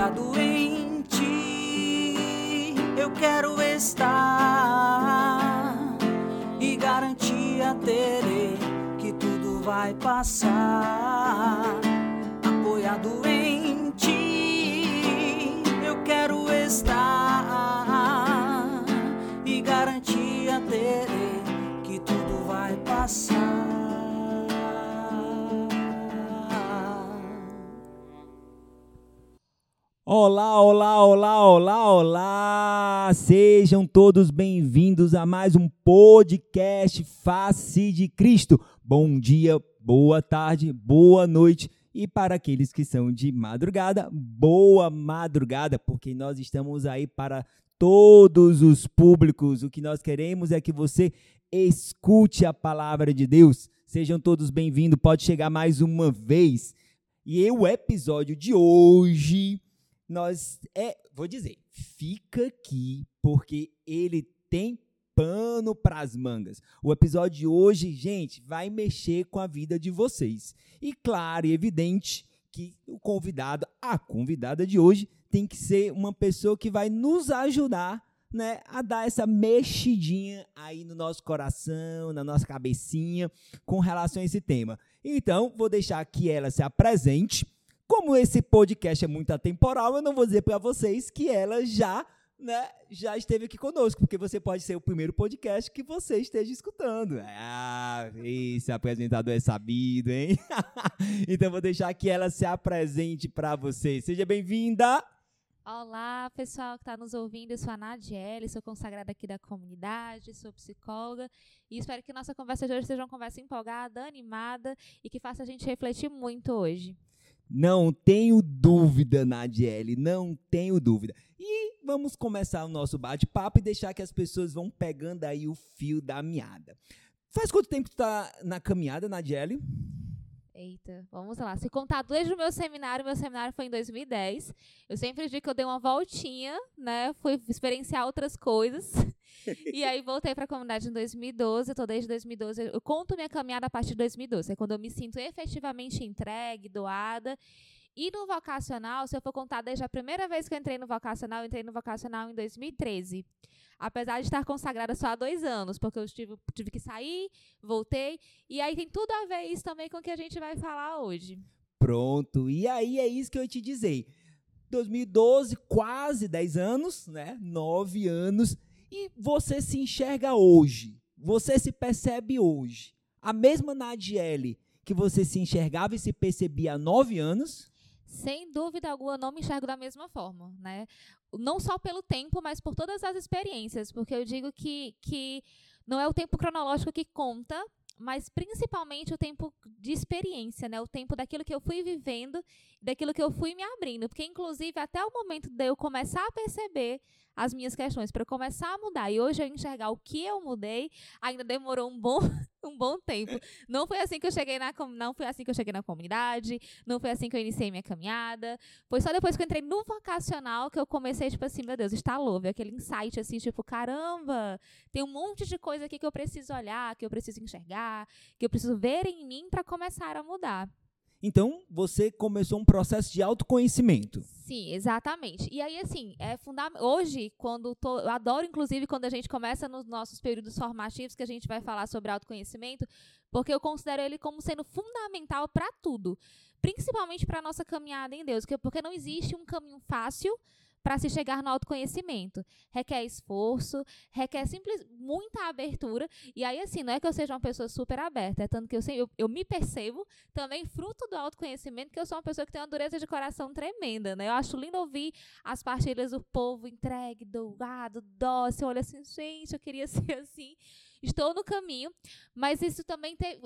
apoiado em ti. Eu quero estar e garantia terei que tudo vai passar. Apoiado em ti, eu quero estar e garantia terei que tudo vai passar. Olá, olá, olá, olá, olá! Sejam todos bem-vindos a mais um podcast Face de Cristo. Bom dia, boa tarde, boa noite e para aqueles que são de madrugada, boa madrugada, porque nós estamos aí para todos os públicos. O que nós queremos é que você escute a palavra de Deus. Sejam todos bem-vindos. Pode chegar mais uma vez. E o episódio de hoje nós é, vou dizer, fica aqui porque ele tem pano para as mangas. O episódio de hoje, gente, vai mexer com a vida de vocês. E claro e evidente que o convidado, a convidada de hoje, tem que ser uma pessoa que vai nos ajudar né, a dar essa mexidinha aí no nosso coração, na nossa cabecinha, com relação a esse tema. Então, vou deixar que ela se apresente como esse podcast é muito atemporal, eu não vou dizer para vocês que ela já, né, já esteve aqui conosco, porque você pode ser o primeiro podcast que você esteja escutando. Ah, esse apresentador é sabido, hein? então vou deixar que ela se apresente para vocês. Seja bem-vinda. Olá, pessoal que está nos ouvindo. Eu sou a Nadiele, sou consagrada aqui da comunidade, sou psicóloga e espero que nossa conversa de hoje seja uma conversa empolgada, animada e que faça a gente refletir muito hoje. Não tenho dúvida, Nadiele, não tenho dúvida. E vamos começar o nosso bate-papo e deixar que as pessoas vão pegando aí o fio da meada. Faz quanto tempo tu tá na caminhada, Nadiele? Eita, vamos lá. Se contar desde o meu seminário, meu seminário foi em 2010. Eu sempre digo que eu dei uma voltinha, né? Fui experienciar outras coisas. e aí voltei para a comunidade em 2012. Estou desde 2012. Eu conto minha caminhada a partir de 2012. É quando eu me sinto efetivamente entregue, doada. E no vocacional, se eu for contar desde a primeira vez que eu entrei no vocacional, eu entrei no vocacional em 2013 apesar de estar consagrada só há dois anos, porque eu tive, tive que sair, voltei, e aí tem tudo a ver isso também com o que a gente vai falar hoje. Pronto, e aí é isso que eu te dizer. 2012, quase 10 anos, né? 9 anos, e você se enxerga hoje, você se percebe hoje. A mesma Nadiele que você se enxergava e se percebia há 9 anos, sem dúvida alguma, não me enxergo da mesma forma, né? Não só pelo tempo, mas por todas as experiências, porque eu digo que, que não é o tempo cronológico que conta, mas principalmente o tempo de experiência, né? O tempo daquilo que eu fui vivendo, daquilo que eu fui me abrindo, porque inclusive até o momento de eu começar a perceber as minhas questões para começar a mudar e hoje eu enxergar o que eu mudei, ainda demorou um bom um bom tempo. Não foi assim que eu cheguei na não foi assim que eu cheguei na comunidade, não foi assim que eu iniciei minha caminhada. Foi só depois que eu entrei no vocacional que eu comecei tipo assim, meu Deus, instalou, veio aquele insight assim, tipo, caramba, tem um monte de coisa aqui que eu preciso olhar, que eu preciso enxergar, que eu preciso ver em mim para começar a mudar. Então, você começou um processo de autoconhecimento. Sim, exatamente. E aí, assim, é fundamental. Hoje, quando tô, eu adoro, inclusive, quando a gente começa nos nossos períodos formativos, que a gente vai falar sobre autoconhecimento, porque eu considero ele como sendo fundamental para tudo. Principalmente para a nossa caminhada em Deus, porque não existe um caminho fácil para se chegar no autoconhecimento. Requer esforço, requer simples muita abertura. E aí, assim, não é que eu seja uma pessoa super aberta, é tanto que eu, eu, eu me percebo também fruto do autoconhecimento, que eu sou uma pessoa que tem uma dureza de coração tremenda, né? Eu acho lindo ouvir as partilhas do povo entregue, doado, dócil. Olha assim, gente, eu queria ser assim estou no caminho, mas isso também tem,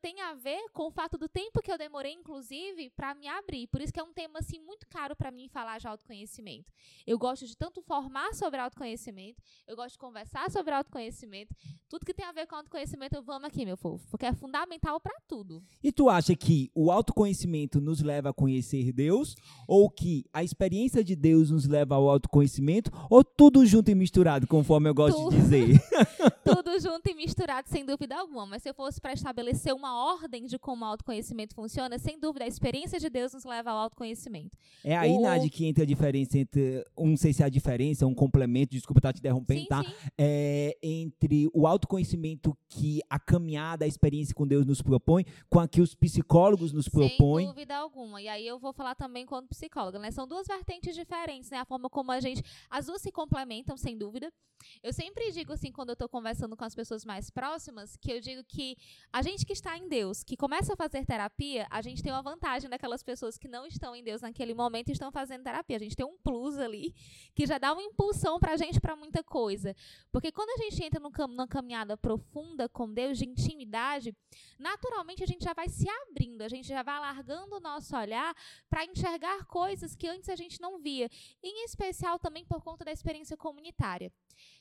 tem a ver com o fato do tempo que eu demorei, inclusive, para me abrir. Por isso que é um tema assim muito caro para mim falar de autoconhecimento. Eu gosto de tanto formar sobre autoconhecimento, eu gosto de conversar sobre autoconhecimento. Tudo que tem a ver com autoconhecimento, eu vamos aqui, meu povo, porque é fundamental para tudo. E tu acha que o autoconhecimento nos leva a conhecer Deus ou que a experiência de Deus nos leva ao autoconhecimento ou tudo junto e misturado, conforme eu gosto de dizer? tudo tudo junto e misturado, sem dúvida alguma. Mas se eu fosse para estabelecer uma ordem de como o autoconhecimento funciona, sem dúvida, a experiência de Deus nos leva ao autoconhecimento. É aí, O- Nádia, que entra a diferença entre. Não sei se é a diferença, um complemento, desculpa estar te interrompendo, Sim, tá? sim. É, entre o autoconhecimento que a caminhada, a experiência com Deus nos propõe, com a que os psicólogos nos propõem. Sem dúvida alguma. E aí eu vou falar também quanto psicóloga, né? São duas vertentes diferentes, né? A forma como a gente. As duas se complementam, sem dúvida. Eu sempre digo assim, quando eu tô conversando com as pessoas mais próximas, que eu digo que a gente que está em Deus, que começa a fazer terapia, a gente tem uma vantagem daquelas pessoas que não estão em Deus naquele momento e estão fazendo terapia. A gente tem um plus ali que já dá uma impulsão pra gente pra muita coisa. Porque quando a gente entra numa caminhada profunda com Deus, de intimidade, naturalmente a gente já vai se abrindo, a gente já vai alargando o nosso olhar para enxergar coisas que antes a gente não via, em especial também por conta da experiência comunitária.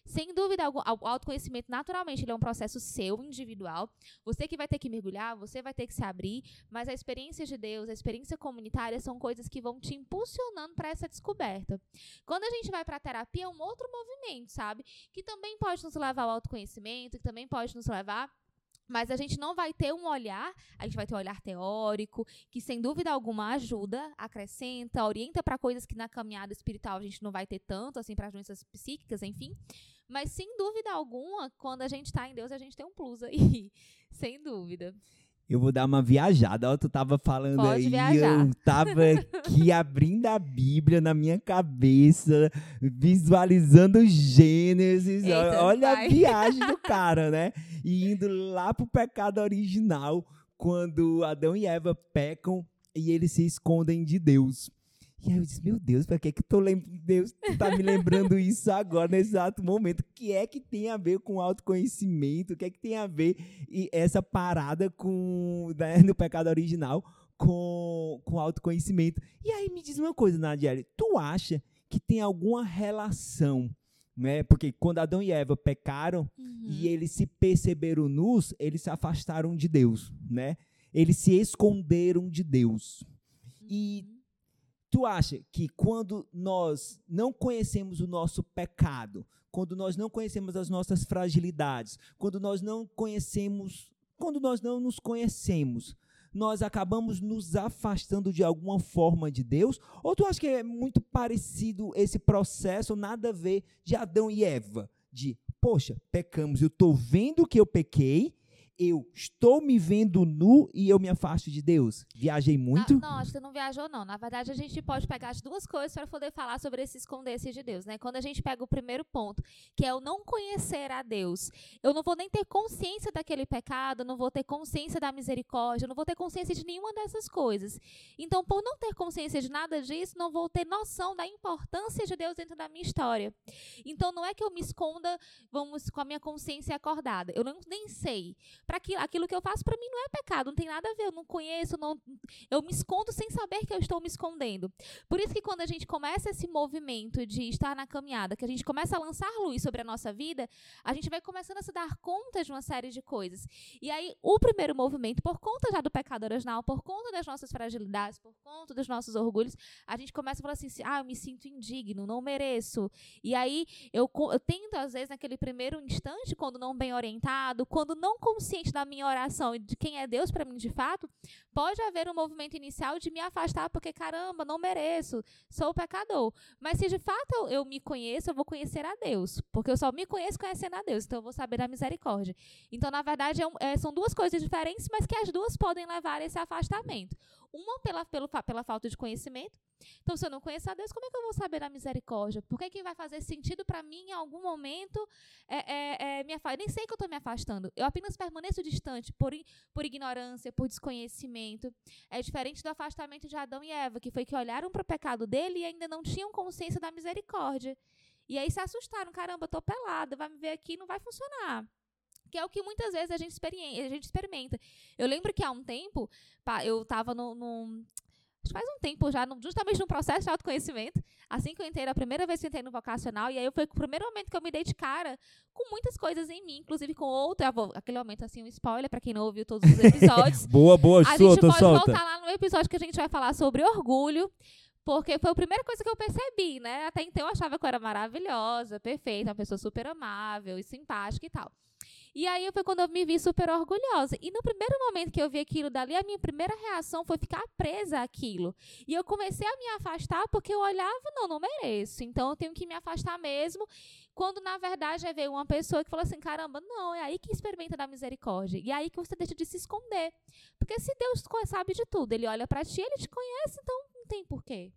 Sem dúvida o autoconhecimento naturalmente ele é um processo seu, individual. Você que vai ter que mergulhar, você vai ter que se abrir, mas a experiência de Deus, a experiência comunitária são coisas que vão te impulsionando para essa descoberta. Quando a gente vai para a terapia, é um outro movimento, sabe? Que também pode nos levar ao autoconhecimento, que também pode nos levar mas a gente não vai ter um olhar, a gente vai ter um olhar teórico, que sem dúvida alguma ajuda, acrescenta, orienta para coisas que na caminhada espiritual a gente não vai ter tanto, assim, para doenças psíquicas, enfim. Mas sem dúvida alguma, quando a gente está em Deus, a gente tem um plus aí. sem dúvida. Eu vou dar uma viajada. Ó, tu tava falando Pode aí, viajar. eu tava aqui abrindo a Bíblia na minha cabeça, visualizando Gênesis. Eita, Olha vai. a viagem do cara, né? E indo lá pro pecado original, quando Adão e Eva pecam e eles se escondem de Deus. E aí eu disse, meu Deus, pra que que tô lem Deus tu tá me lembrando isso agora, nesse exato momento? O que é que tem a ver com autoconhecimento? O que é que tem a ver e essa parada com, né, no pecado original com, com autoconhecimento? E aí me diz uma coisa, Nadiele, tu acha que tem alguma relação, né? Porque quando Adão e Eva pecaram, Uhum. e eles se perceberam nus, eles se afastaram de Deus, né? Eles se esconderam de Deus. E Uhum. Tu acha que quando nós não conhecemos o nosso pecado, quando nós não conhecemos as nossas fragilidades, quando nós não conhecemos, quando nós não nos conhecemos, nós acabamos nos afastando de alguma forma de Deus? Ou tu acha que é muito parecido esse processo, nada a ver de Adão e Eva? De, poxa, pecamos, eu estou vendo que eu pequei, eu estou me vendo nu e eu me afasto de Deus. Viajei muito? Na- não, acho que você não viajou, não. Na verdade, a gente pode pegar as duas coisas para poder falar sobre esse esconder-se de Deus, né? Quando a gente pega o primeiro ponto, que é o não conhecer a Deus, eu não vou nem ter consciência daquele pecado, não vou ter consciência da misericórdia, não vou ter consciência de nenhuma dessas coisas. Então, por não ter consciência de nada disso, não vou ter noção da importância de Deus dentro da minha história. Então, não é que eu me esconda, vamos, com a minha consciência acordada. Eu não, nem sei. Para aquilo, aquilo que eu faço, para mim, não é pecado, não tem nada a ver. Eu não conheço, não, eu me escondo sem saber que eu estou me escondendo. Por isso que quando a gente começa esse movimento de estar na caminhada, que a gente começa a lançar luz sobre a nossa vida, a gente vai começando a se dar conta de uma série de coisas. E aí, o primeiro movimento, por conta já do pecado original, por conta das nossas fragilidades, por conta dos nossos orgulhos, a gente começa a falar assim, ah, eu me sinto indigno, não mereço. E aí, eu, eu tento, às vezes, naquele primeiro instante, quando não bem orientado, quando não consciente da minha oração e de quem é Deus para mim de fato, pode haver um movimento inicial de me afastar, porque caramba, não mereço, sou pecador. Mas se de fato eu, eu me conheço, eu vou conhecer a Deus, porque eu só me conheço conhecendo a Deus, então eu vou saber da misericórdia. Então, na verdade, é um- é, são duas coisas diferentes, mas que as duas podem levar a esse afastamento. Uma pela, pelo, pela falta de conhecimento. Então, se eu não conheço a Deus, como é que eu vou saber da misericórdia? Por que, que vai fazer sentido para mim em algum momento é, é, é, me afastar? Nem sei que eu estou me afastando. Eu apenas permaneço distante por, por ignorância, por desconhecimento. É diferente do afastamento de Adão e Eva, que foi que olharam para o pecado dele e ainda não tinham consciência da misericórdia. E aí se assustaram, caramba, tô pelada, vai me ver aqui, não vai funcionar. Que é o que muitas vezes a gente, a gente experimenta. Eu lembro que há um tempo, pá, eu estava num, num- acho que faz um tempo já, justamente num processo de autoconhecimento, assim que eu entrei, a primeira vez que eu entrei no vocacional, e aí foi o primeiro momento que eu me dei de cara com muitas coisas em mim, inclusive com outro, eu vou- aquele momento assim, um spoiler pra quem não ouviu todos os episódios, Boa, boa, a gente solta, pode solta. voltar lá no episódio que a gente vai falar sobre orgulho, porque foi a primeira coisa que eu percebi, né? Até então eu achava que eu era maravilhosa, perfeita, uma pessoa super amável e simpática e tal. E aí foi quando eu me vi super orgulhosa. E no primeiro momento que eu vi aquilo dali, a minha primeira reação foi ficar presa àquilo. E eu comecei a me afastar porque eu olhava, não, não mereço. Então eu tenho que me afastar mesmo. Quando na verdade aí veio uma pessoa que falou assim: caramba, não, é aí que experimenta da misericórdia. E é aí que você deixa de se esconder. Porque se Deus sabe de tudo, ele olha para ti, ele te conhece, então não tem porquê.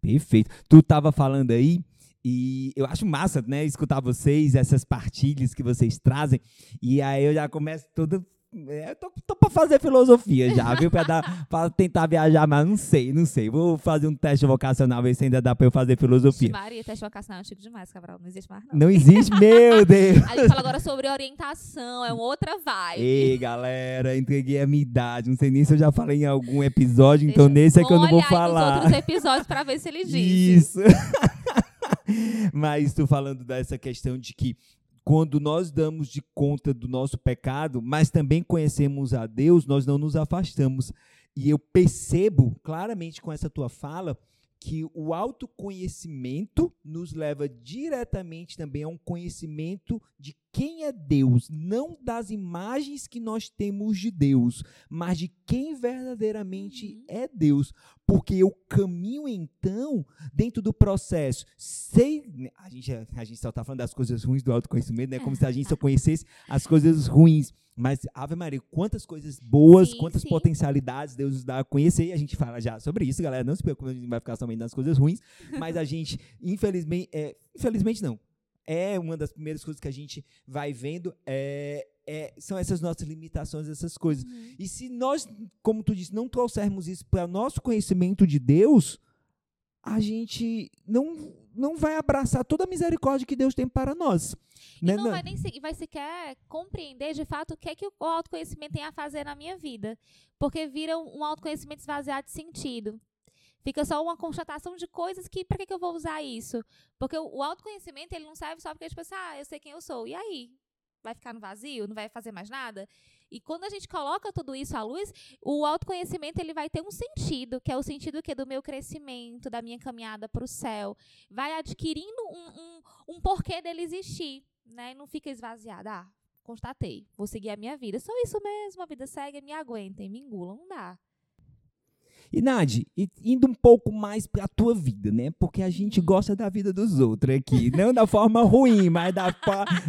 Perfeito. Tu estava falando aí e eu acho massa, né, escutar vocês, essas partilhas que vocês trazem. E aí eu já começo todo é, eu tô, tô pra fazer filosofia já, viu? Pra, dar, pra tentar viajar, mas não sei, não sei. Vou fazer um teste vocacional, ver se ainda dá pra eu fazer filosofia. Maria, teste vocacional é antigo demais, Cabral. Não existe mais, não. Não existe, meu Deus. A gente fala agora sobre orientação, é uma outra vibe. Ei, galera, entreguei a minha idade. Não sei nem se eu já falei em algum episódio, Deixa, então nesse é que eu não vou falar. Nos outros episódios pra ver se ele diz. Isso. Mas estou falando dessa questão de que quando nós damos de conta do nosso pecado, mas também conhecemos a Deus, nós não nos afastamos. E eu percebo claramente com essa tua fala que o autoconhecimento nos leva diretamente também a um conhecimento de quem é Deus, não das imagens que nós temos de Deus, mas de quem verdadeiramente uhum. é Deus. Porque eu caminho então dentro do processo. Sei, né, a gente, a gente só está falando das coisas ruins do autoconhecimento, né? Como se a gente só conhecesse as coisas ruins. Mas, Ave Maria, quantas coisas boas, sim, quantas sim. potencialidades Deus nos dá a conhecer. E a gente fala já sobre isso, galera. Não se preocupe, a gente vai ficar somente nas coisas ruins. mas a gente, infelizmente, é, infelizmente não. É uma das primeiras coisas que a gente vai vendo. É, é, são essas nossas limitações, essas coisas. Uhum. E se nós, como tu disse, não trouxermos isso para o nosso conhecimento de Deus, a gente não, não vai abraçar toda a misericórdia que Deus tem para nós. E né? não vai nem se, vai sequer compreender de fato o que é que o autoconhecimento tem a fazer na minha vida. Porque vira um autoconhecimento esvaziado de sentido. Fica só uma constatação de coisas que, para que, que eu vou usar isso? Porque o, o autoconhecimento, ele não serve só porque, tipo assim, ah, eu sei quem eu sou. E aí? Vai ficar no vazio? Não vai fazer mais nada? E quando a gente coloca tudo isso à luz, o autoconhecimento ele vai ter um sentido, que é o sentido que do meu crescimento, da minha caminhada para o céu. Vai adquirindo um, um, um porquê dele existir, né? E não fica esvaziado. Ah, constatei, vou seguir a minha vida. Só isso mesmo, a vida segue, me aguentem, me engulam, não dá. E Nadi, indo um pouco mais para a tua vida, né? Porque a gente uhum. gosta da vida dos outros aqui, não da forma ruim, mas da,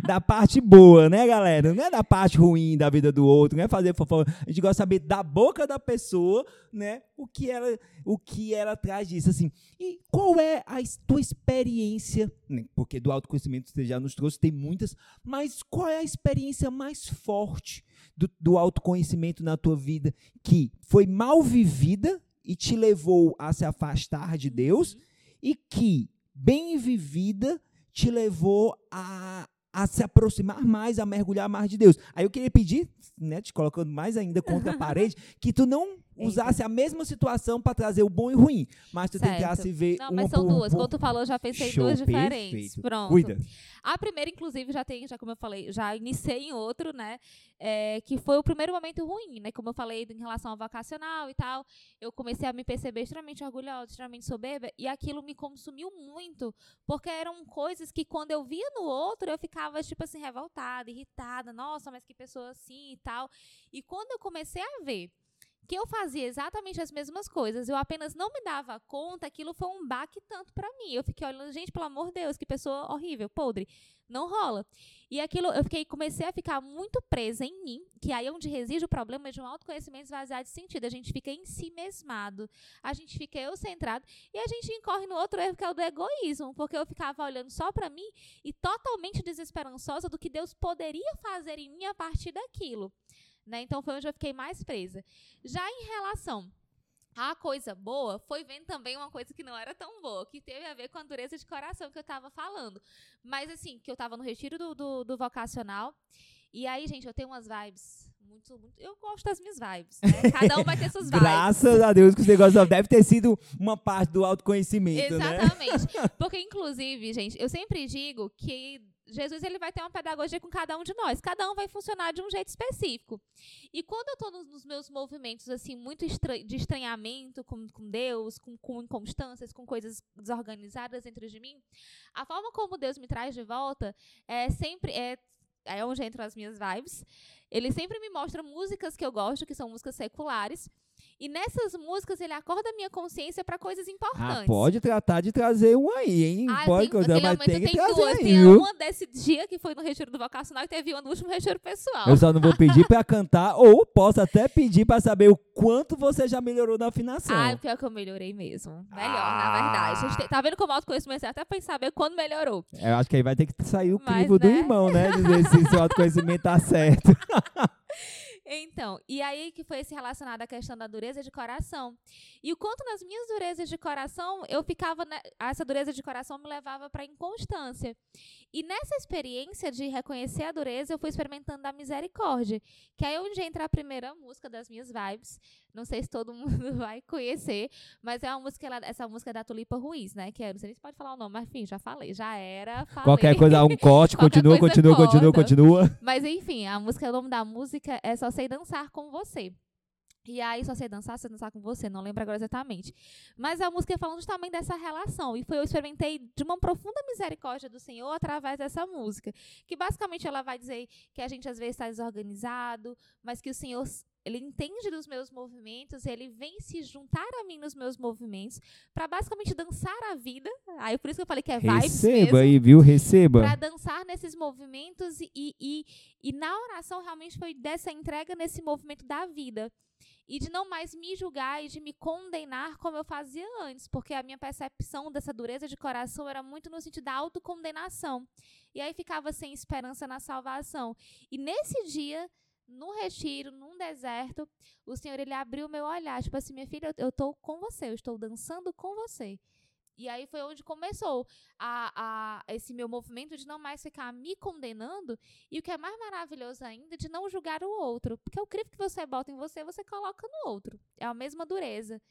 da parte boa, né, galera? Não é da parte ruim da vida do outro, não é fazer fofoca. A gente gosta de saber da boca da pessoa, né? O que ela, o que ela traz disso, assim. E qual é a tua experiência, né? porque do autoconhecimento você já nos trouxe, tem muitas, mas qual é a experiência mais forte do, do autoconhecimento na tua vida que foi mal vivida e te levou a se afastar de Deus, e que, bem vivida, te levou a, a se aproximar mais, a mergulhar mais de Deus. Aí eu queria pedir, né, te colocando mais ainda contra a parede, que tu não usasse a mesma situação para trazer o bom e o ruim, mas tu certo. tentasse ver Não, mas são por, duas. Por... Quando tu falou, já pensei Show, duas diferentes. Perfeito. Pronto. Cuida. A primeira, inclusive, já tem, já como eu falei, já iniciei em outro, né? É, que foi o primeiro momento ruim, né? Como eu falei em relação ao vocacional e tal, eu comecei a me perceber extremamente orgulhosa, extremamente soberba, e aquilo me consumiu muito, porque eram coisas que quando eu via no outro, eu ficava, tipo assim, revoltada, irritada, nossa, mas que pessoa assim e tal. E quando eu comecei a ver que eu fazia exatamente as mesmas coisas, eu apenas não me dava conta, aquilo foi um baque tanto para mim. Eu fiquei olhando, gente, pelo amor de Deus, que pessoa horrível, podre. Não rola. E aquilo, eu fiquei, comecei a ficar muito presa em mim, que aí é onde reside o problema de um autoconhecimento esvaziado de sentido. A gente fica em si mesmado, a gente fica eu centrado e a gente incorre no outro erro que é o do egoísmo, porque eu ficava olhando só para mim e totalmente desesperançosa do que Deus poderia fazer em mim a partir daquilo. Né? Então foi onde eu fiquei mais presa. Já em relação à coisa boa, foi vendo também uma coisa que não era tão boa, que teve a ver com a dureza de coração que eu estava falando. Mas assim, que eu estava no retiro do, do, do, vocacional. E aí, gente, eu tenho umas vibes. Muito, muito, eu gosto das minhas vibes, né? Cada um vai ter suas vibes. Graças a Deus que esse negócio deve ter sido uma parte do autoconhecimento, né? Exatamente. Né? Porque, inclusive, gente, eu sempre digo que Jesus ele vai ter uma pedagogia com cada um de nós. Cada um vai funcionar de um jeito específico. E quando eu estou nos, nos, meus movimentos assim muito de estranhamento com, com Deus, com, com inconstâncias, com coisas desorganizadas dentro de mim, a forma como Deus me traz de volta é sempre é é onde entram as minhas vibes. Ele sempre me mostra músicas que eu gosto, que são músicas seculares. E nessas músicas ele acorda a minha consciência para coisas importantes. Ah, pode tratar de trazer um aí, hein? Ah, pode tem, coisa, mas tem que tem trazer duas. aí, Tem uma desse dia que foi no retiro do vocacional e teve uma no último retiro pessoal. Eu só não vou pedir pra cantar, ou posso até pedir pra saber o quanto você já melhorou na afinação. Ah, pior que eu melhorei mesmo. Melhor, na Ah. verdade. A gente tem- tá vendo como o autoconhecimento é até pra saber quando melhorou. Eu acho que aí vai ter que sair o Mas, crivo do né? irmão, né? Dizer se seu autoconhecimento tá certo. Então, e aí que foi esse relacionado à questão da dureza de coração. E o quanto nas minhas durezas de coração, eu ficava. ne- essa dureza de coração me levava para inconstância. E nessa experiência de reconhecer a dureza, eu fui experimentando a misericórdia. Que é onde entra a primeira música das minhas vibes. Não sei se todo mundo vai conhecer, mas é uma música, ela- essa música é da Tulipa Ruiz, né? Que é, não sei nem se pode falar o nome, mas enfim, já falei, já era. Falei. Qualquer coisa, um corte, continua, continua, continua, corta. continua. Mas enfim, a música, o nome da música é Só Sei Dançar com Você. E aí, só sei dançar, sei dançar com você, não lembro agora exatamente. Mas a música é falando justamente dessa relação. E foi eu experimentei de uma profunda misericórdia do Senhor através dessa música. Que basicamente ela vai dizer que a gente às vezes está desorganizado, mas que o Senhor ele entende dos meus movimentos, ele vem se juntar a mim nos meus movimentos para basicamente dançar a vida. Aí por isso que eu falei que é vibes Receba aí, viu? Receba. para dançar nesses movimentos e, e, e, e na oração realmente foi dessa entrega nesse movimento da vida. E de não mais me julgar e de me condenar como eu fazia antes, porque a minha percepção dessa dureza de coração era muito no sentido da autocondenação. E aí ficava sem esperança na salvação. E nesse dia, num retiro, num deserto, o Senhor ele abriu meu olhar, tipo assim, minha filha, eu, tô com você, eu estou dançando com você. E aí foi onde começou a, a, esse meu movimento de não mais ficar me condenando e o que é mais maravilhoso ainda, de não julgar o outro. Porque o crivo que você bota em você, você coloca no outro. É a mesma dureza.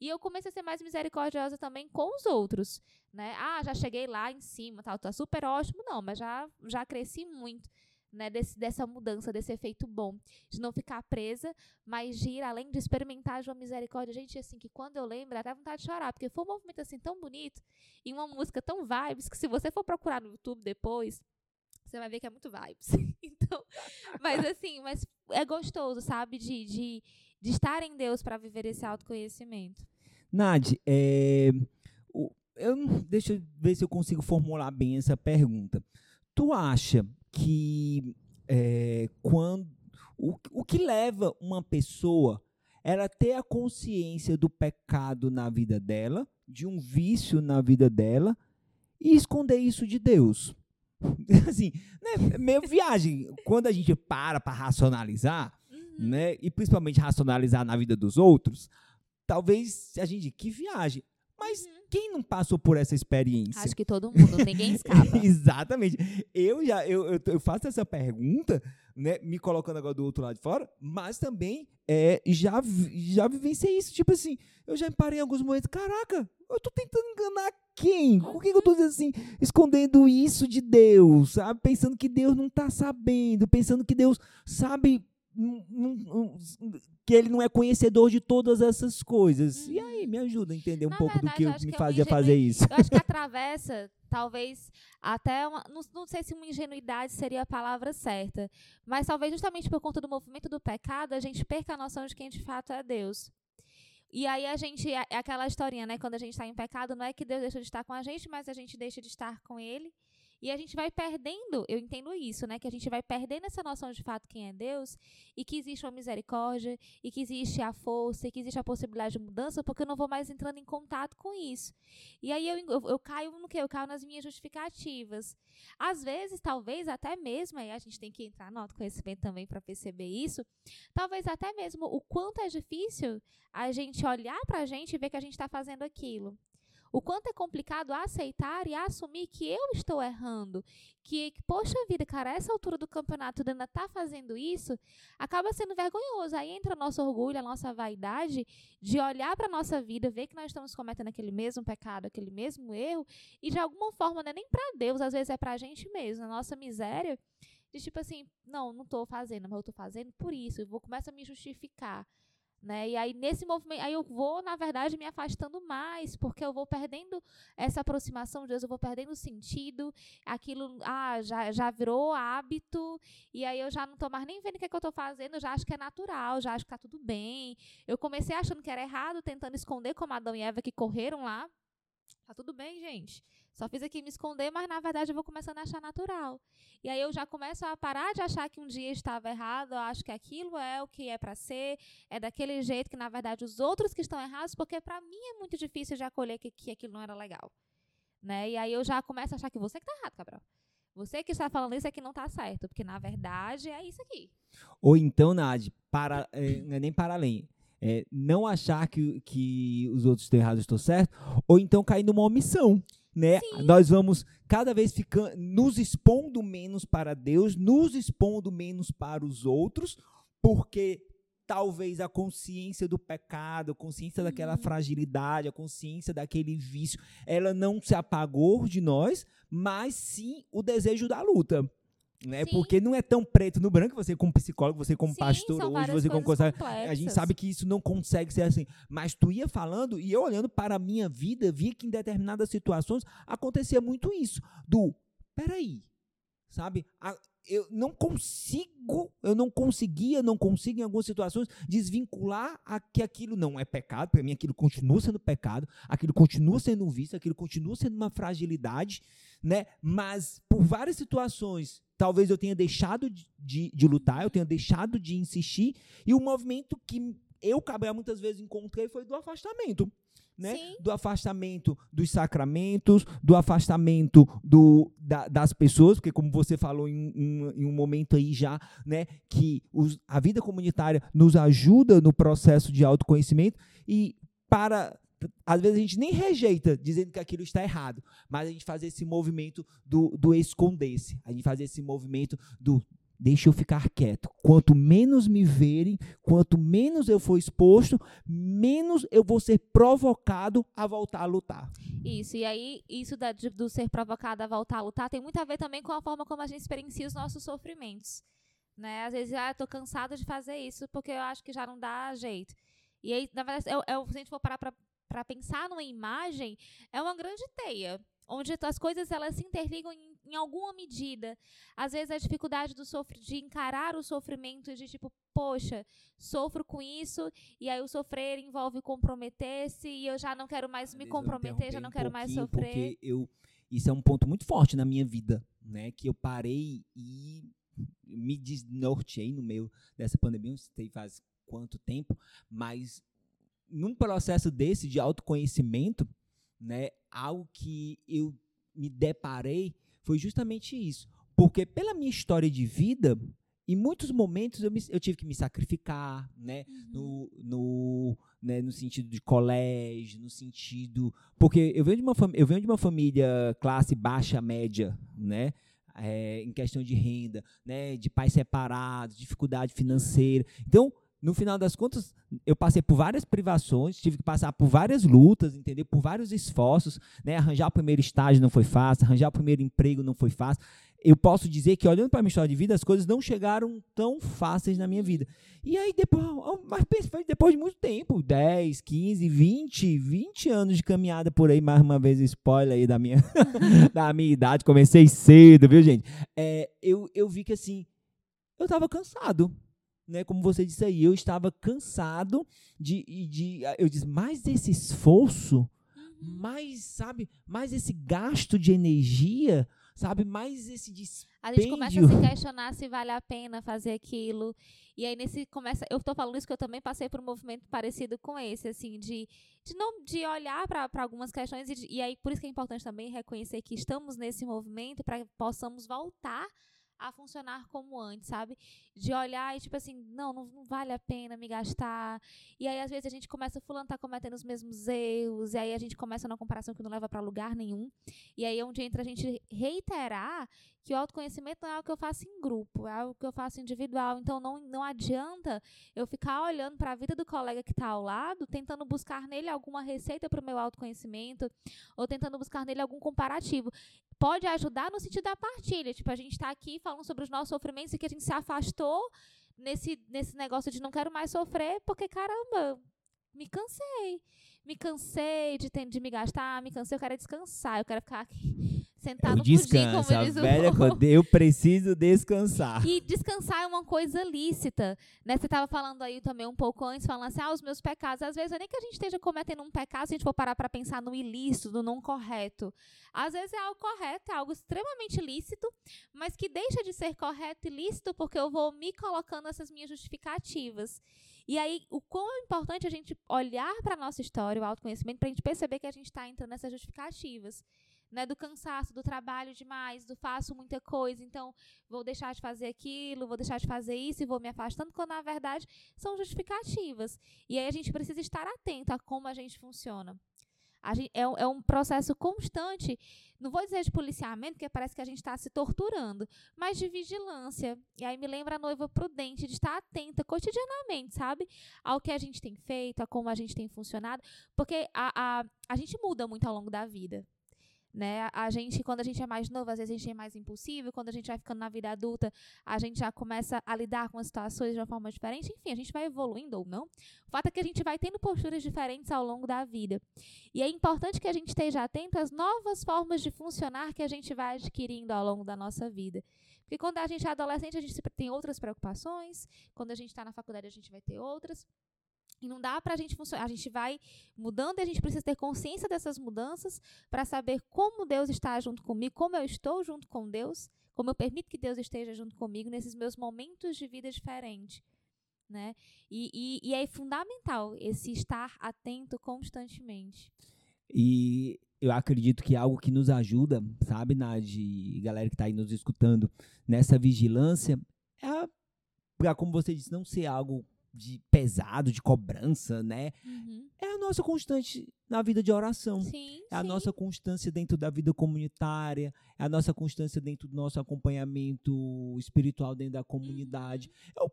E eu comecei a ser mais misericordiosa também com os outros, né? Ah, já cheguei lá em cima, tá super ótimo. Não, mas já, já cresci muito, né? Desse, dessa mudança, desse efeito bom. De não ficar presa, mas de ir além de experimentar de uma misericórdia. Gente, assim, que quando eu lembro, até vontade de chorar, porque foi um movimento assim tão bonito e uma música tão vibes que se você for procurar no YouTube depois, você vai ver que é muito vibes. então, mas assim, mas é gostoso, sabe, de, de, de estar em Deus para viver esse autoconhecimento. Nadi, é, o- eu, deixa eu ver se eu consigo formular bem essa pergunta. Tu acha que é, quando o, o que leva uma pessoa ela ter a consciência do pecado na vida dela, de um vício na vida dela e esconder isso de Deus? Assim, né, meio viagem. Quando a gente para para racionalizar, Uhum. né? E principalmente racionalizar na vida dos outros, talvez a gente que viagem. Mas quem não passou por essa experiência? Uhum. Acho que todo mundo, ninguém escapa. Exatamente. Eu já eu, eu, eu faço essa pergunta, né, me colocando agora do outro lado de fora, mas também é, já já vivenciei isso, tipo assim, eu já me parei em alguns momentos, caraca, eu tô tentando enganar quem? Por que, que eu tô dizendo assim, escondendo isso de Deus, sabe? Pensando que Deus não tá sabendo, pensando que Deus sabe que ele não é conhecedor de todas essas coisas. E aí, me ajuda a entender um Na pouco do verdade, que eu acho me que é fazia fazer isso. Eu acho que atravessa, talvez, até uma. Não, não sei se uma ingenuidade seria a palavra certa. Mas talvez justamente por conta do movimento do pecado, a gente perca a noção de quem de fato é Deus. E aí a gente. É é aquela historinha, né? Quando a gente está em pecado, não é que Deus deixa de estar com a gente, mas a gente deixa de estar com Ele. E a gente vai perdendo, eu entendo isso, né? Que a gente vai perdendo essa noção de fato quem é Deus e que existe uma misericórdia e que existe a força e que existe a possibilidade de mudança, porque eu não vou mais entrando em contato com isso. E aí eu, eu, eu caio no que? Eu caio nas minhas justificativas. Às vezes, talvez até mesmo, aí a gente tem que entrar no autoconhecimento também para perceber isso, talvez até mesmo o quanto é difícil a gente olhar para a gente e ver que a gente está fazendo aquilo. O quanto é complicado aceitar e assumir que eu estou errando. Que, poxa vida, cara, a essa altura do campeonato ainda tá fazendo isso, acaba sendo vergonhoso. Aí entra nosso orgulho, a nossa vaidade de olhar para nossa vida, ver que nós estamos cometendo aquele mesmo pecado, aquele mesmo erro, e de alguma forma não é nem para Deus, às vezes é para a gente mesmo, na nossa miséria, de tipo assim, não, não tô fazendo, mas eu tô fazendo por isso, eu vou começar a me justificar. Né? E aí nesse movimento, aí eu vou, na verdade, me afastando mais, porque eu vou perdendo essa aproximação de Deus, eu vou perdendo sentido, aquilo ah, já, já virou hábito, e aí eu já não estou mais nem vendo o que, é que eu estou fazendo, eu já acho que é natural, já acho que está tudo bem. Eu comecei achando que era errado, tentando esconder como Adão e Eva que correram lá. Tá tudo bem, gente. Só fiz aqui me esconder, mas na verdade eu vou começando a achar natural. E aí eu já começo a parar de achar que um dia estava errado, eu acho que aquilo é o que é para ser, é daquele jeito que na verdade os outros que estão errados, porque para mim é muito difícil de acolher que, que aquilo não era legal. Né? E aí eu já começo a achar que você que tá errado, Cabral. Você que está falando isso é que não está certo, porque na verdade é isso aqui. Ou então, Nad, para, é, é nem para além. É, não achar que, que os outros estão errados, estou certo, ou então cair numa omissão né? Sim. Nós vamos cada vez ficando nos expondo menos para Deus, nos expondo menos para os outros, porque talvez a consciência do pecado, a consciência uhum. daquela fragilidade, a consciência daquele vício, ela não se apagou de nós, mas sim o desejo da luta né? Sim. Porque não é tão preto no branco, você como psicólogo, você como Sim, pastor, hoje você como a gente sabe que isso não consegue ser assim. Mas tu ia falando e eu olhando para a minha vida, via que em determinadas situações acontecia muito isso, do peraí, sabe? A, eu não consigo, eu não conseguia, não consigo em algumas situações desvincular a que aquilo não é pecado, para mim aquilo continua sendo pecado, aquilo continua sendo um vício, aquilo continua sendo uma fragilidade, né? Mas por várias situações, talvez eu tenha deixado de, de, de lutar, eu tenha deixado de insistir, e o movimento que eu, Cabral, muitas vezes encontrei foi do afastamento né? Do afastamento dos sacramentos, do afastamento do, da, das pessoas, porque como você falou em, em, em um momento aí já, né, que os, a vida comunitária nos ajuda no processo de autoconhecimento e para às vezes a gente nem rejeita dizendo que aquilo está errado, mas a gente faz esse movimento do, do esconder-se, a gente faz esse movimento do Deixa eu ficar quieto. Quanto menos me verem, quanto menos eu for exposto, menos eu vou ser provocado a voltar a lutar. Isso, e aí, isso da, de, do ser provocado a voltar a lutar tem muito a ver também com a forma como a gente experiencia os nossos sofrimentos. Né? Às vezes, ah, eu tô cansada de fazer isso porque eu acho que já não dá jeito. E aí, na verdade, é, é, se a gente for parar para pensar numa imagem, é uma grande teia onde as coisas elas se interligam em, em alguma medida. Às vezes a dificuldade do sofr de encarar o sofrimento de tipo, poxa, sofro com isso e aí o sofrer envolve comprometer-se e eu já não quero mais me comprometer, já não um quero mais sofrer. Porque eu isso é um ponto muito forte na minha vida, né, que eu parei e me desnorteei no meio dessa pandemia, não sei faz quanto tempo, mas num processo desse de autoconhecimento, né, algo que eu me deparei foi justamente isso. Porque pela minha história de vida, em muitos momentos eu, me, eu tive que me sacrificar, né? Uhum. No, no, né? no sentido de colégio, no sentido. Porque eu venho de uma, eu venho de uma família classe baixa, média, né? É, em questão de renda, né? De pais separados, dificuldade financeira. Então, no final das contas, eu passei por várias privações, tive que passar por várias lutas, entendeu? Por vários esforços, né? Arranjar o primeiro estágio não foi fácil, arranjar o primeiro emprego não foi fácil. Eu posso dizer que olhando para a minha história de vida, as coisas não chegaram tão fáceis na minha vida. E aí depois, mas foi depois de muito tempo, 10, 15, 20, 20 anos de caminhada por aí, mais uma vez spoiler aí da minha da minha idade, comecei cedo, viu, gente? É, eu eu vi que assim, eu estava cansado né, como você disse aí, eu estava cansado de, de eu disse, mais esse esforço, uhum. mais, sabe, mais esse gasto de energia, sabe, mais esse dispêndio. A gente começa a se questionar se vale a pena fazer aquilo. E aí nesse começa, eu estou falando isso que eu também passei por um movimento parecido com esse, assim, de, de não de olhar para algumas questões e, e aí por isso que é importante também reconhecer que estamos nesse movimento para que possamos voltar a funcionar como antes, sabe? De olhar e tipo assim, não, não, não, vale a pena me gastar. E aí às vezes a gente começa, fulano tá cometendo os mesmos erros, e aí a gente começa numa comparação que não leva para lugar nenhum. E aí é onde entra a gente reiterar que o autoconhecimento não é algo que eu faço em grupo, é algo que eu faço individual. Então não, não adianta eu ficar olhando para a vida do colega que está ao lado, tentando buscar nele alguma receita para o meu autoconhecimento, ou tentando buscar nele algum comparativo pode ajudar no sentido da partilha. Tipo, a gente está aqui falando sobre os nossos sofrimentos e que a gente se afastou nesse, nesse negócio de não quero mais sofrer, porque, caramba, me cansei. Me cansei de, ter, de me gastar, me cansei, eu quero descansar, eu quero ficar aqui sentado eu descanso, a velha quando eu preciso descansar. E descansar é uma coisa lícita, né? Você estava falando aí também um pouco antes, falando assim, ah, os meus pecados. Às vezes, é nem que a gente esteja cometendo um pecado, se a gente for parar para pensar no ilícito, no não correto. Às vezes é algo correto, é algo extremamente lícito, mas que deixa de ser correto e lícito porque eu vou me colocando essas minhas justificativas. E aí, o quão é importante a gente olhar para a nossa história, o autoconhecimento, para a gente perceber que a gente está entrando nessas justificativas. Né, do cansaço, do trabalho demais, do faço muita coisa, então vou deixar de fazer aquilo, vou deixar de fazer isso e vou me afastando, quando na verdade são justificativas. E aí a gente precisa estar atento a como a gente funciona. Gente, é, é, um processo constante, não vou dizer de policiamento, porque parece que a gente está se torturando, mas de vigilância. E aí me lembra a noiva prudente, de estar atenta cotidianamente, sabe? Ao que a gente tem feito, a como a gente tem funcionado, porque a, a, a gente muda muito ao longo da vida. Né? A gente, quando a gente é mais novo, às vezes a gente é mais impulsivo, quando a gente vai ficando na vida adulta, a gente já começa a lidar com as situações de uma forma diferente. Enfim, a gente vai evoluindo ou não. O fato é que a gente vai tendo posturas diferentes ao longo da vida. E é importante que a gente esteja atento às novas formas de funcionar que a gente vai adquirindo ao longo da nossa vida. Porque quando a gente é adolescente, a gente tem outras preocupações, quando a gente está na faculdade, a gente vai ter outras. E não dá para a gente funcionar. A gente vai mudando e a gente precisa ter consciência dessas mudanças para saber como Deus está junto comigo, como eu estou junto com Deus, como eu permito que Deus esteja junto comigo nesses meus momentos de vida diferentes. Né? E, e, e é fundamental esse estar atento constantemente. E eu acredito que algo que nos ajuda, sabe, Nadi, galera que está aí nos escutando, nessa vigilância, é, como você disse, não ser algo de pesado, de cobrança, né? Uhum. É a nossa constante na vida de oração. Sim, é a sim. nossa constância dentro da vida comunitária, é a nossa constância dentro do nosso acompanhamento espiritual dentro da comunidade. Uhum. É o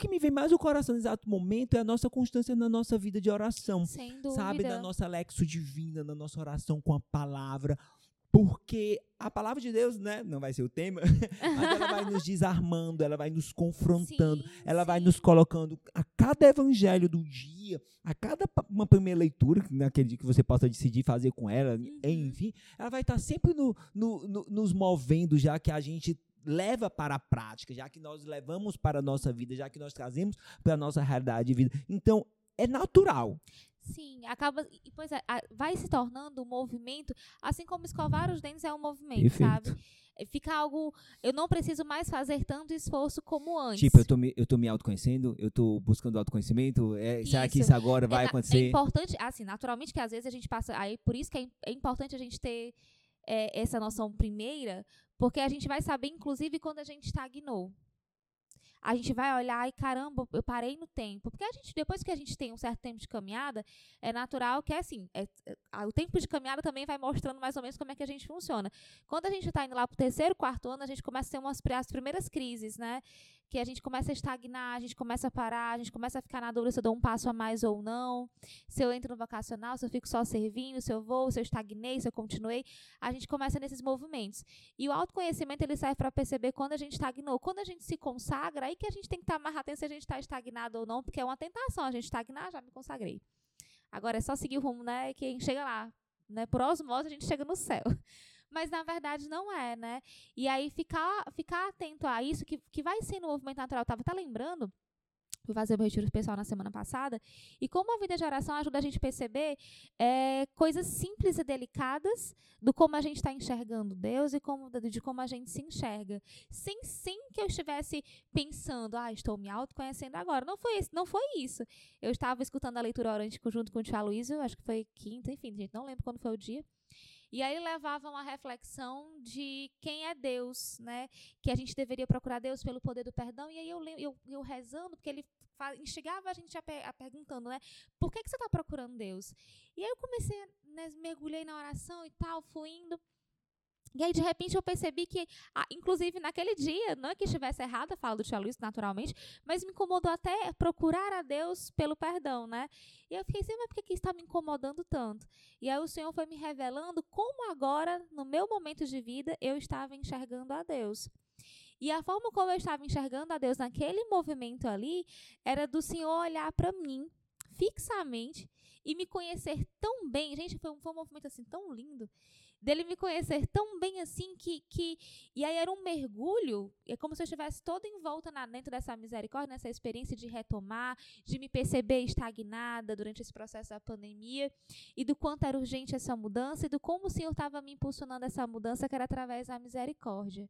que me vem mais no coração no exato momento é a nossa constância na nossa vida de oração. Sem dúvida. Sabe, na nossa lexo divina, na nossa oração com a palavra. Porque a palavra de Deus, né, não vai ser o tema, mas ela vai nos desarmando, ela vai nos confrontando, sim, ela sim. vai nos colocando a cada evangelho do dia, a cada uma primeira leitura, naquele dia que você possa decidir fazer com ela, uhum. enfim, ela vai estar sempre no, no, no, nos movendo, já que a gente leva para a prática, já que nós levamos para a nossa vida, já que nós trazemos para a nossa realidade de vida. Então, é natural. Sim, acaba. Pois é, vai se tornando um movimento, assim como escovar os dentes é um movimento, Perfeito. sabe? É, fica algo. Eu não preciso mais fazer tanto esforço como antes. Tipo, eu tô me, eu tô me autoconhecendo, eu tô buscando autoconhecimento. É, será que isso agora vai é, acontecer? É importante, assim, naturalmente que às vezes a gente passa. Aí, por isso que é, é importante a gente ter é, essa noção primeira, porque a gente vai saber, inclusive, quando a gente estagnou a gente vai olhar e caramba, eu parei no tempo. Porque a gente, depois que a gente tem um certo tempo de caminhada, é natural que assim, é, é, o tempo de caminhada também vai mostrando mais ou menos como é que a gente funciona. Quando a gente está indo lá para o terceiro, quarto ano, a gente começa a ter umas, as primeiras crises, né? Que a gente começa a estagnar, a gente começa a parar, a gente começa a ficar na dúvida se eu dou um passo a mais ou não, se eu entro no vocacional, se eu fico só servindo, se eu vou, se eu estagnei, se eu continuei. A gente começa nesses movimentos. E o autoconhecimento ele serve para perceber quando a gente estagnou. Quando a gente se consagra, aí que a gente tem que estar mais atento se a gente está estagnado ou não, porque é uma tentação a gente estagnar, já me consagrei. Agora é só seguir o rumo, né? Que chega lá. Né? Por osmose a gente chega no céu mas na verdade não é, né? E aí ficar, ficar atento a isso, que, que vai ser no movimento natural. Eu tava até lembrando fui fazer meu retiro pessoal na semana passada, e como a vida de oração ajuda a gente a perceber é, coisas simples e delicadas do como a gente está enxergando Deus e como, de como a gente se enxerga. Sem, sem que eu estivesse pensando, ah, estou me autoconhecendo agora. Não foi, não foi isso. Eu estava escutando a leitura orante junto com o Tia Luísio, acho que foi quinta, enfim, gente, não lembro quando foi o dia. E aí levava uma reflexão de quem é Deus, né? Que a gente deveria procurar Deus pelo poder do perdão. E aí eu, eu, eu rezando, porque ele instigava a gente a, a perguntando, né? Por que, que você está procurando Deus? E aí eu comecei, né, mergulhei na oração e tal, fui indo. E aí, de repente, eu percebi que, ah, inclusive naquele dia, não é que estivesse errada a fala do Tia Luiz, naturalmente, mas me incomodou até procurar a Deus pelo perdão, né? E eu fiquei assim, mas por que, que está me incomodando tanto? E aí o Senhor foi me revelando como agora, no meu momento de vida, eu estava enxergando a Deus. E a forma como eu estava enxergando a Deus naquele movimento ali era do Senhor olhar para mim fixamente e me conhecer tão bem. Gente, foi um, foi um movimento assim tão lindo. Dele me conhecer tão bem assim que, que. E aí era um mergulho. É como se eu estivesse toda em volta na, dentro dessa misericórdia, nessa experiência de retomar, de me perceber estagnada durante esse processo da pandemia. E do quanto era urgente essa mudança e do como o Senhor estava me impulsionando essa mudança, que era através da misericórdia.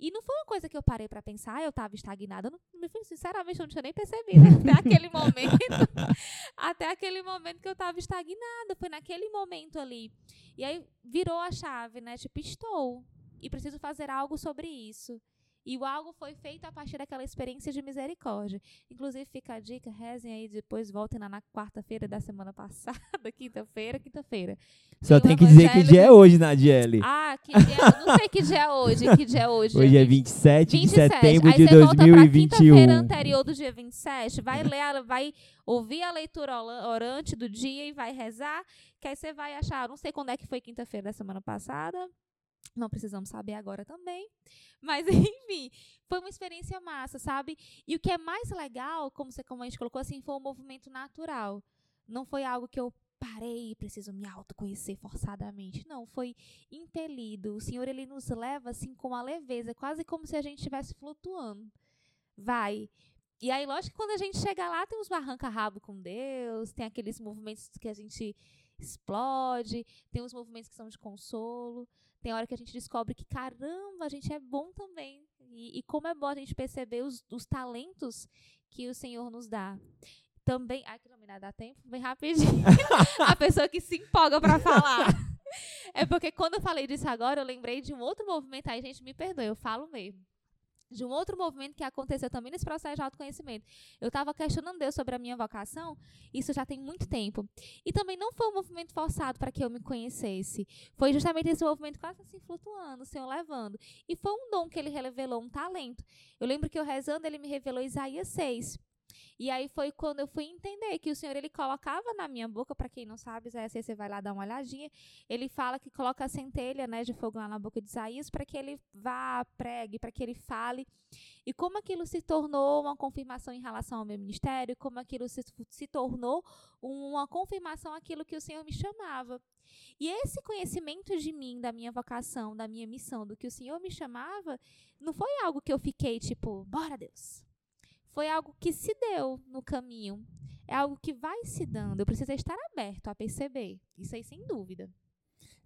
E não foi uma coisa que eu parei para pensar, eu estava estagnada. Eu não, sinceramente, eu não tinha nem percebido até aquele momento. até aquele momento que eu estava estagnada. Foi naquele momento ali. E aí virou a chave, né? Tipo, estou. E preciso fazer algo sobre isso. E o algo foi feito a partir daquela experiência de misericórdia. Inclusive, fica a dica, rezem aí, depois voltem lá na quarta-feira da semana passada, quinta-feira, quinta-feira. Só tem, tem que dizer que dia é hoje, Nadiele. Ah, que dia, é, não sei que dia é hoje, que dia é hoje. Hoje é 27, 27. de setembro aí de 2021. quinta-feira anterior do dia 27, vai ler, vai ouvir a leitura orante do dia e vai rezar, que aí você vai achar, não sei quando é que foi quinta-feira da semana passada, não precisamos saber agora também. Mas, enfim, foi uma experiência massa, sabe? E o que é mais legal, como, você, como a gente colocou assim, foi um movimento natural. Não foi algo que eu parei preciso me autoconhecer forçadamente. Não, foi impelido. O Senhor, ele nos leva assim com uma leveza, quase como se a gente estivesse flutuando. Vai. E aí, lógico que quando a gente chega lá, tem uns barranca-rabo com Deus, tem aqueles movimentos que a gente explode, tem os movimentos que são de consolo. Tem hora que a gente descobre que, caramba, a gente é bom também. E, e como é bom a gente perceber os, os talentos que o Senhor nos dá. Também. Ai, que não me dá tempo? Bem rapidinho. a pessoa que se empolga para falar. É porque quando eu falei disso agora, eu lembrei de um outro movimento. Aí, gente, me perdoe, eu falo mesmo de um outro movimento que aconteceu também nesse processo de autoconhecimento. Eu estava questionando Deus sobre a minha vocação, isso já tem muito tempo. E também não foi um movimento forçado para que eu me conhecesse. Foi justamente esse movimento quase assim flutuando, o Senhor levando. E foi um dom que ele revelou, um talento. Eu lembro que eu rezando, ele me revelou Isaías 6. E aí foi quando eu fui entender que o Senhor ele colocava na minha boca, para quem não sabe, você vai lá dar uma olhadinha, ele fala que coloca a centelha, né, de fogo lá na boca de Isaías para que ele vá, pregue, para que ele fale. E como aquilo se tornou uma confirmação em relação ao meu ministério, como aquilo se, se tornou uma confirmação aquilo que o Senhor me chamava. E esse conhecimento de mim, da minha vocação, da minha missão, do que o Senhor me chamava, não foi algo que eu fiquei tipo, bora Deus, foi algo que se deu no caminho. É algo que vai se dando. Eu preciso estar aberto a perceber. Isso aí, sem dúvida.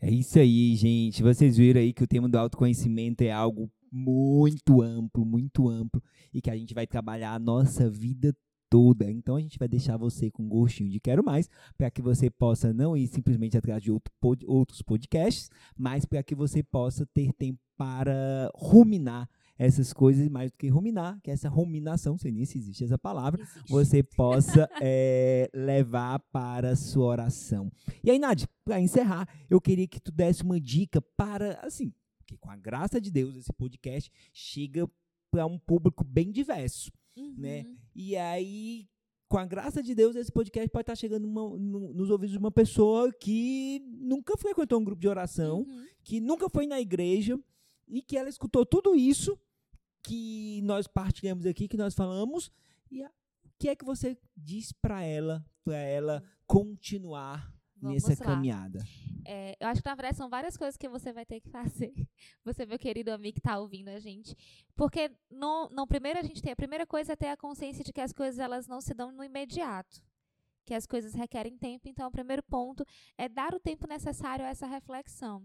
É isso aí, gente. Vocês viram aí que o tema do autoconhecimento é algo muito amplo, muito amplo, e que a gente vai trabalhar a nossa vida toda. Então a gente vai deixar você com gostinho de quero mais, para que você possa não ir simplesmente atrás de outro pod outros podcasts, mas para que você possa ter tempo para ruminar essas coisas mais do que ruminar, que essa ruminação, sei nem se existe essa palavra, existe. você possa é, levar para a sua oração. E aí, Nádia, para encerrar, eu queria que tu desse uma dica para, assim, que com a graça de Deus, esse podcast chega para um público bem diverso, né? uhum. né? E aí, com a graça de Deus, esse podcast pode estar chegando no, nos ouvidos de uma pessoa que nunca frequentou um grupo de oração, uhum. que nunca foi na igreja, e que ela escutou tudo isso que nós partilhamos aqui, que nós falamos, e o que é que você diz para ela, para ela continuar Vamos nessa lá. caminhada? É, eu acho que na verdade são várias coisas que você vai ter que fazer. Você, meu querido amigo que está ouvindo a gente, porque no, no primeiro a gente tem a primeira coisa é ter a consciência de que as coisas elas não se dão no imediato que as coisas requerem tempo. Então, o primeiro ponto é dar o tempo necessário a essa reflexão.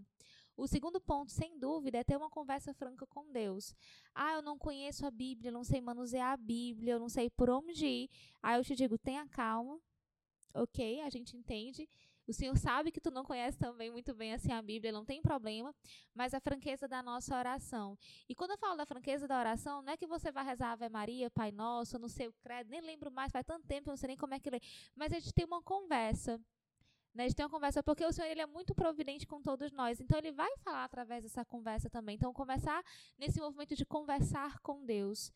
O segundo ponto, sem dúvida, é ter uma conversa franca com Deus. Ah, eu não conheço a Bíblia, não sei manusear a Bíblia, eu não sei por onde ir. Aí eu te digo, tenha calma, ok? A gente entende. O Senhor sabe que tu não conhece também muito bem assim a Bíblia, não tem problema, mas a franqueza da nossa oração. E quando eu falo da franqueza da oração, não é que você vai rezar Ave Maria, Pai Nosso, não sei o credo, nem lembro mais, faz tanto tempo, eu não sei nem como é que lê, mas a gente tem uma conversa né, de ter uma conversa, porque o Senhor ele é muito providente com todos nós. Então ele vai falar através dessa conversa também. Então começar nesse movimento de conversar com Deus.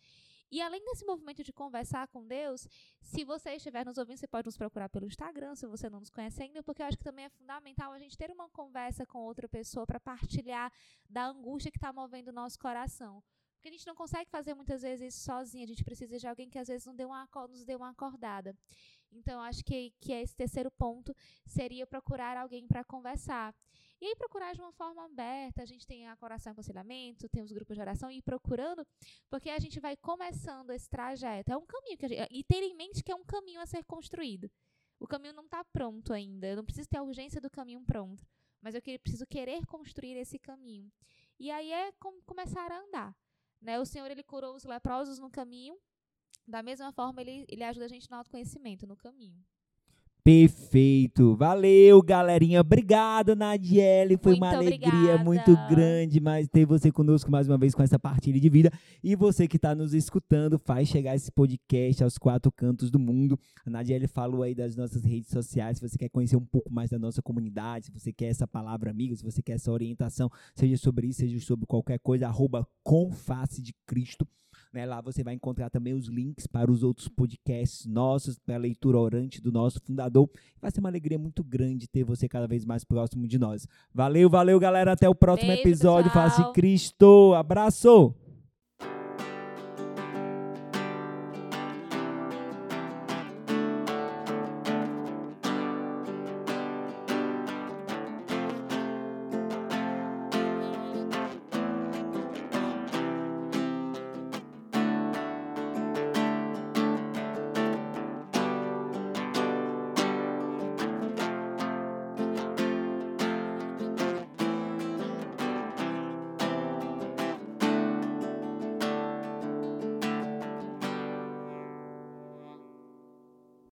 E além desse movimento de conversar com Deus, se você estiver nos ouvindo, você pode nos procurar pelo Instagram, se você não nos conhece ainda, porque eu acho que também é fundamental a gente ter uma conversa com outra pessoa para partilhar da angústia que está movendo o nosso coração. Porque a gente não consegue fazer muitas vezes isso sozinho. A gente precisa de alguém que às vezes não nos dê uma acordada. Então, acho que, que esse terceiro ponto seria procurar alguém para conversar. E aí procurar de uma forma aberta, a gente tem a Coração Aconselhamento, tem os grupos de oração, e ir procurando, porque a gente vai começando esse trajeto. É um caminho, que gente, e ter em mente que é um caminho a ser construído. O caminho não está pronto ainda, eu não preciso ter a urgência do caminho pronto, mas eu que, preciso querer construir esse caminho. E aí é com, começar a andar. Né? O Senhor ele curou os leprosos no caminho, da mesma forma ele, ele ajuda a gente no autoconhecimento, no caminho. Perfeito. Valeu, galerinha. Obrigado, Nadiele. Foi Muito uma alegria obrigada. muito grande mais ter você conosco mais uma vez com essa partilha de vida. E você que está nos escutando, faz chegar esse podcast aos quatro cantos do mundo. A Nadiele falou aí das nossas redes sociais. Se você quer conhecer um pouco mais da nossa comunidade, se você quer essa palavra amiga, se você quer essa orientação, seja sobre isso, seja sobre qualquer coisa, arroba com face de Cristo. Né, lá você vai encontrar também os links para os outros podcasts nossos, para a leitura orante do nosso fundador. Vai ser uma alegria muito grande ter você cada vez mais próximo de nós. Valeu, valeu, galera. Até o próximo Beijo, episódio. Face Cristo. Abraço!